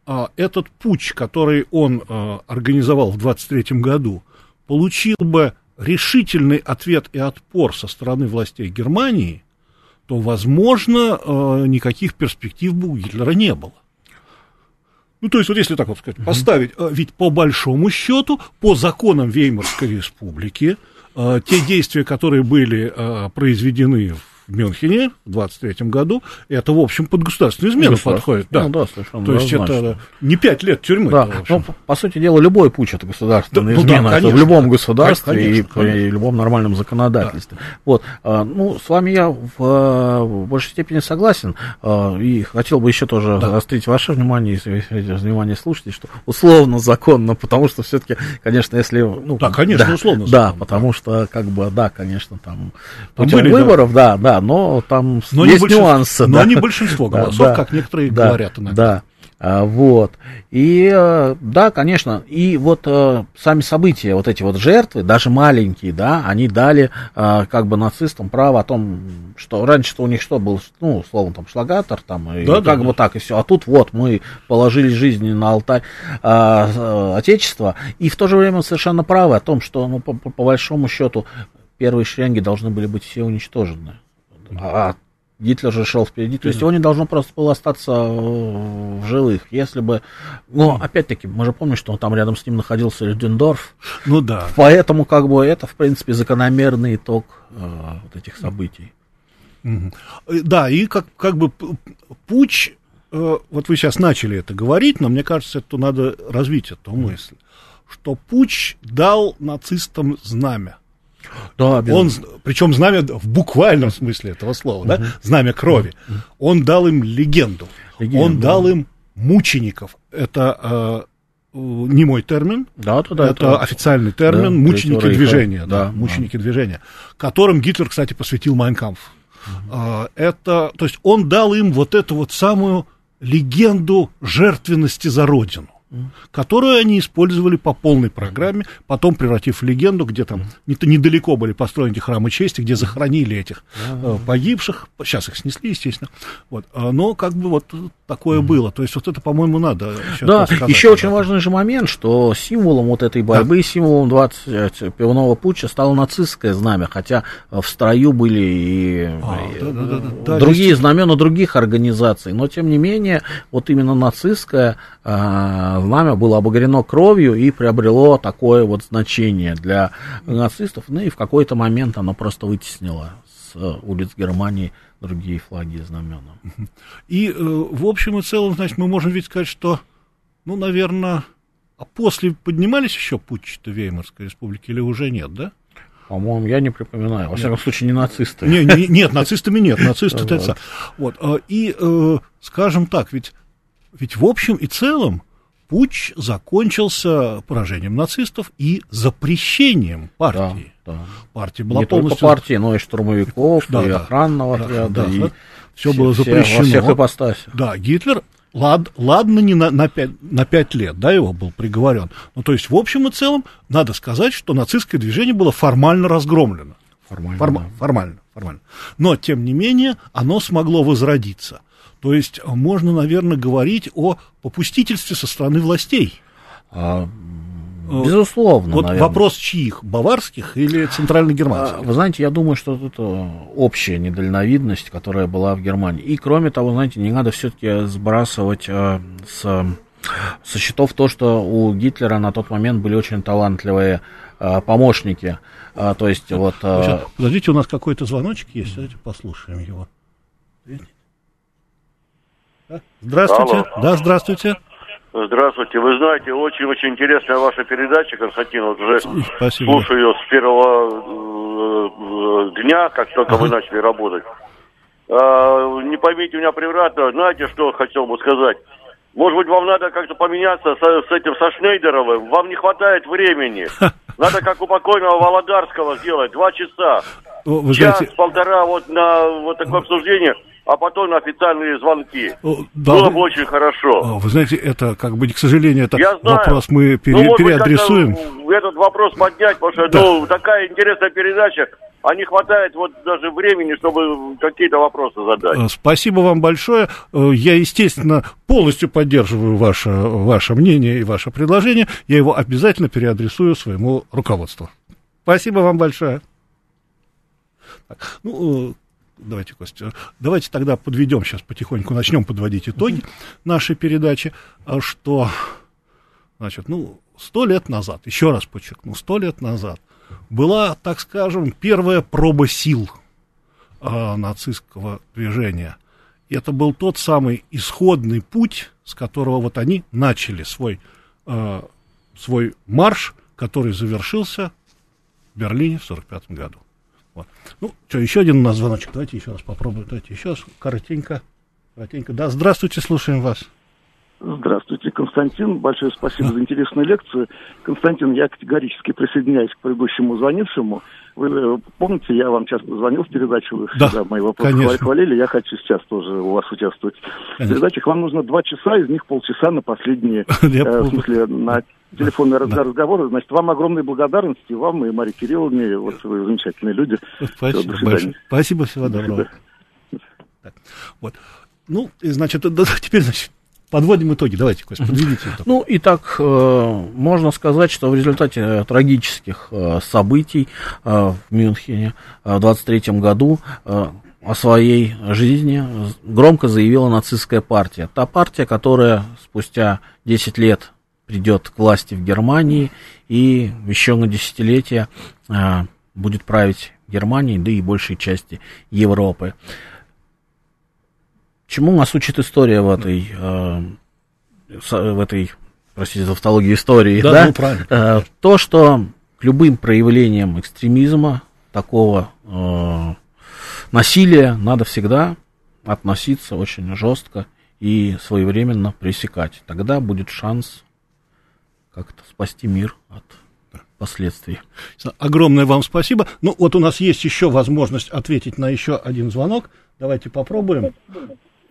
а, этот путь, который он а, организовал в 1923 году, получил бы решительный ответ и отпор со стороны властей Германии, то, возможно, э, никаких перспектив бы у Гитлера не было. Ну, то есть, вот если так вот сказать, поставить, э, ведь по большому счету, по законам Веймарской республики, э, те действия, которые были произведены в Мюнхене в 23 году, это, в общем, под государственную измену ну, подходит. Да. Ну, да, совершенно То есть это не пять лет тюрьмы. Да, ну, по сути дела, любой путь это государственная да, измена. Ну, да, конечно, это в любом государстве конечно, и конечно. при любом нормальном законодательстве. Да. Вот, а, ну, с вами я в, в большей степени согласен. А, и хотел бы еще тоже да. заострить ваше внимание, и внимание слушателей, что условно законно, потому что все-таки, конечно, если... Ну, да, конечно, да, условно законно. Да, потому что, как бы, да, конечно, там, путем выборов, да, да, но там но есть нюансы. Но да. не большинство [laughs] голосов, да, как некоторые да, говорят иногда. Да. А, вот. И э, да, конечно, и вот э, сами события, вот эти вот жертвы, даже маленькие, да, они дали э, как бы нацистам право о том, что раньше-то у них что был, ну, словом, там, шлагатор, там, и да, как да, бы так, и все. А тут вот мы положили жизни на алтарь э, Отечества, и в то же время совершенно правы о том, что, ну, по, по большому счету, первые шеренги должны были быть все уничтожены. А Гитлер же шел впереди, то есть его не должно просто было остаться в живых. Если бы, ну, опять-таки, мы же помним, что там рядом с ним находился Людендорф. Ну да. Поэтому, как бы, это, в принципе, закономерный итог э, вот этих событий. Да, и как, как бы путь, э, вот вы сейчас начали это говорить, но мне кажется, это надо развить эту мысль, что путь дал нацистам знамя. Да, он, причем знамя в буквальном смысле этого слова, угу. да, знамя крови. Угу. Он дал им легенду, легенду. он дал им мучеников. Это э, не мой термин, да, да, это, это официальный термин, да, мученики движения, да, да, мученики да. движения, которым Гитлер, кстати, посвятил Майнкамф. Угу. Э, это, то есть он дал им вот эту вот самую легенду жертвенности за родину которую они использовали по полной программе, потом превратив в легенду, где там недалеко были построены эти храмы чести, где захоронили этих э, погибших, сейчас их снесли, естественно, вот, а, но как бы вот такое было, то есть вот это, по-моему, надо еще Да, еще очень важный же момент, что символом вот этой борьбы, да. символом 20 пивного путча стало нацистское знамя, хотя в строю были и, а, и да, да, да, другие здесь... знамена других организаций, но тем не менее, вот именно нацистское а, знамя было обогрено кровью и приобрело такое вот значение для нацистов. Ну и в какой-то момент оно просто вытеснило с улиц Германии другие флаги и знамена. И э, в общем и целом, значит, мы можем ведь сказать, что, ну, наверное, а после поднимались еще путчи-то Веймарской республики или уже нет, да? По-моему, я не припоминаю. Во всяком случае, не нацисты. Не, не, нет, нацистами нет, нацисты это [laughs] вот. И, э, скажем так, ведь, ведь в общем и целом путь закончился поражением нацистов и запрещением партии. Да, да. Партия была Не полностью... только партии, но и штурмовиков, да, и да, охранного да, отряда, да, и все, было запрещено. Все, во всех ипостасях. Да, Гитлер Лад, ладно, не на, на, 5, на 5 лет, да, его был приговорен. Ну, то есть, в общем и целом, надо сказать, что нацистское движение было формально разгромлено. Формально. Форма, да. Формально, формально. Но, тем не менее, оно смогло возродиться. То есть можно, наверное, говорить о попустительстве со стороны властей. А, э, безусловно. Вот наверное. вопрос чьих, баварских или центральногерманских? А, вы знаете, я думаю, что это общая недальновидность, которая была в Германии. И кроме того, знаете, не надо все-таки сбрасывать а, с, со счетов то, что у Гитлера на тот момент были очень талантливые а, помощники. А, то есть вот... А... Подождите, у нас какой-то звоночек есть, давайте послушаем его. Здравствуйте. Алло. Да, здравствуйте. Здравствуйте. Вы знаете, очень-очень интересная ваша передача, Константин. Вот уже Спасибо. слушаю ее с первого э, дня, как только ага. вы начали работать. А, не поймите меня превратно. Знаете, что хотел бы сказать? Может быть, вам надо как-то поменяться с, с этим, со Шнейдеровым. Вам не хватает времени. Надо, как у покойного Володарского сделать, два часа. Вы Час, знаете... полтора вот на вот такое обсуждение а потом официальные звонки. Да, Было бы очень хорошо. Вы знаете, это, как бы, к сожалению, это Я знаю. вопрос мы пере, ну, переадресуем. Быть, этот вопрос поднять, потому что да. ну, такая интересная передача, а не хватает вот даже времени, чтобы какие-то вопросы задать. Э, спасибо вам большое. Э, я, естественно, полностью поддерживаю ваше, ваше мнение и ваше предложение. Я его обязательно переадресую своему руководству. Спасибо вам большое. Ну, давайте, Костя, давайте тогда подведем сейчас потихоньку, начнем подводить итоги нашей передачи, а что, значит, ну, сто лет назад, еще раз подчеркну, сто лет назад была, так скажем, первая проба сил э, нацистского движения. И это был тот самый исходный путь, с которого вот они начали свой, э, свой марш, который завершился в Берлине в 1945 году. Вот. Ну, что, еще один у нас звоночек. Давайте еще раз попробуем. Давайте еще раз коротенько. Коротенько. Да, здравствуйте, слушаем вас. Здравствуйте, Константин. Большое спасибо за интересную лекцию. Константин, я категорически присоединяюсь к предыдущему звонившему. Вы э, помните, я вам часто звонил в передачу, вы да, всегда мои вопросы конечно. хвалили, я хочу сейчас тоже у вас участвовать. Конечно. В передачах вам нужно два часа, из них полчаса на последние, [laughs] э, в смысле, на телефонный да. разговор. Значит, вам огромные благодарности, вам и Марии Кирилловне, вот вы замечательные люди. Спасибо Все, большое. Спасибо, всего доброго. Вот. Ну, значит, [laughs] теперь, значит, Подводим итоги. Давайте, Кость, подведите итог. Ну, и так э, можно сказать, что в результате э, трагических э, событий в Мюнхене в 23 году о своей жизни громко заявила нацистская партия. Та партия, которая спустя 10 лет придет к власти в Германии и еще на десятилетия будет править Германией, да и большей части Европы. Чему нас учит история в этой, э, в этой, простите за автологию истории, да? да? Ну, правильно. Э, то, что к любым проявлениям экстремизма, такого э, насилия надо всегда относиться очень жестко и своевременно пресекать. Тогда будет шанс как-то спасти мир от последствий. Огромное вам спасибо. Ну, вот у нас есть еще возможность ответить на еще один звонок. Давайте попробуем.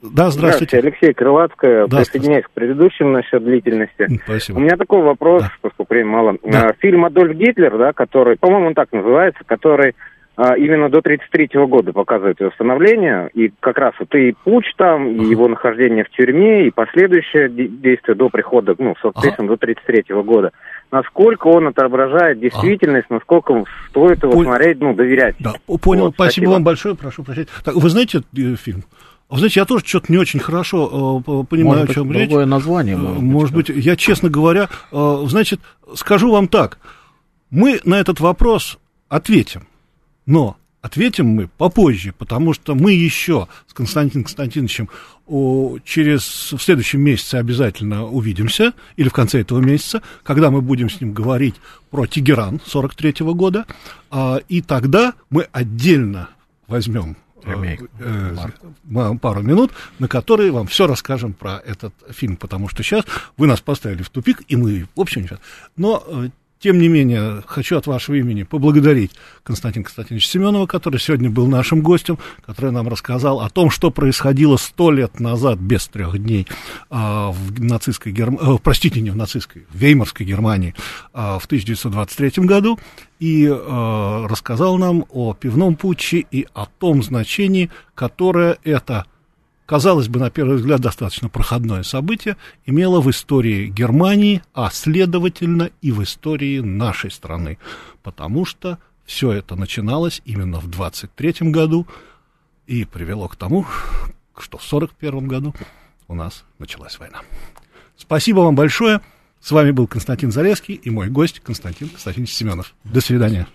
Да, здравствуйте. здравствуйте. Алексей Крылатская. Да, Присоединяюсь к предыдущим насчет длительности. Спасибо. У меня такой вопрос, да. поскольку времени мало. Да. А, фильм «Адольф Гитлер», да, который, по-моему, он так называется, который именно до 1933 года показывает его становление, и как раз вот и путь там, и его нахождение в тюрьме, и последующее действие до прихода, ну, соответственно, ага. до 1933 года. Насколько он отображает действительность, ага. насколько стоит его Пон... смотреть, ну, доверять. Да, понял, вот, спасибо, спасибо вам большое, прошу прощения. Так, вы знаете э, фильм? Вы знаете, я тоже что-то не очень хорошо э, понимаю, может о чем быть, речь. Другое название. Может, может быть, быть, я, честно говоря, э, значит, скажу вам так. Мы на этот вопрос ответим, но ответим мы попозже, потому что мы еще с Константином Константиновичем о, через в следующем месяце обязательно увидимся, или в конце этого месяца, когда мы будем с ним говорить про Тегеран 43 -го года, а, и тогда мы отдельно возьмем. Э, э, пару минут, на которые вам все расскажем про этот фильм, потому что сейчас вы нас поставили в тупик, и мы, в общем, сейчас. Но э, тем не менее, хочу от вашего имени поблагодарить Константина Константиновича Семенова, который сегодня был нашим гостем, который нам рассказал о том, что происходило сто лет назад, без трех дней, а, в нацистской Германии, э, простите, не в нацистской, в Веймарской Германии а, в 1923 году, и а, рассказал нам о пивном путче и о том значении, которое это казалось бы, на первый взгляд, достаточно проходное событие, имело в истории Германии, а следовательно и в истории нашей страны, потому что все это начиналось именно в 23 году и привело к тому, что в 41 году у нас началась война. Спасибо вам большое. С вами был Константин Зарецкий и мой гость Константин Константинович Семенов. До свидания.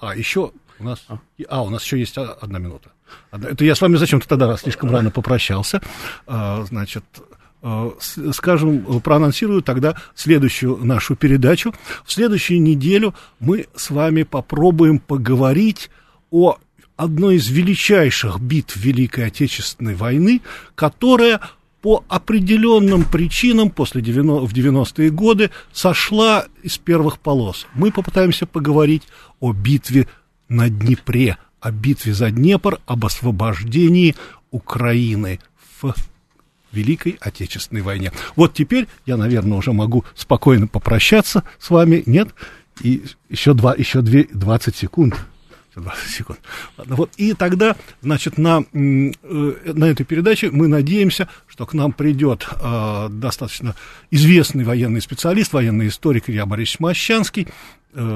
А еще у нас... А, а у нас еще есть одна минута. Это я с вами зачем-то тогда слишком рано попрощался. А, значит, а, скажем, проанонсирую тогда следующую нашу передачу. В следующую неделю мы с вами попробуем поговорить о одной из величайших битв Великой Отечественной войны, которая по определенным причинам после 90, в 90-е годы сошла из первых полос. Мы попытаемся поговорить о битве на Днепре, о битве за Днепр, об освобождении Украины в Великой Отечественной войне. Вот теперь я, наверное, уже могу спокойно попрощаться с вами. Нет? И еще, два, еще две, 20 секунд. 20 секунд. Ладно, вот. И тогда, значит, на, э, на этой передаче мы надеемся, что к нам придет э, достаточно известный военный специалист, военный историк Илья Борисович Мощанский. Э,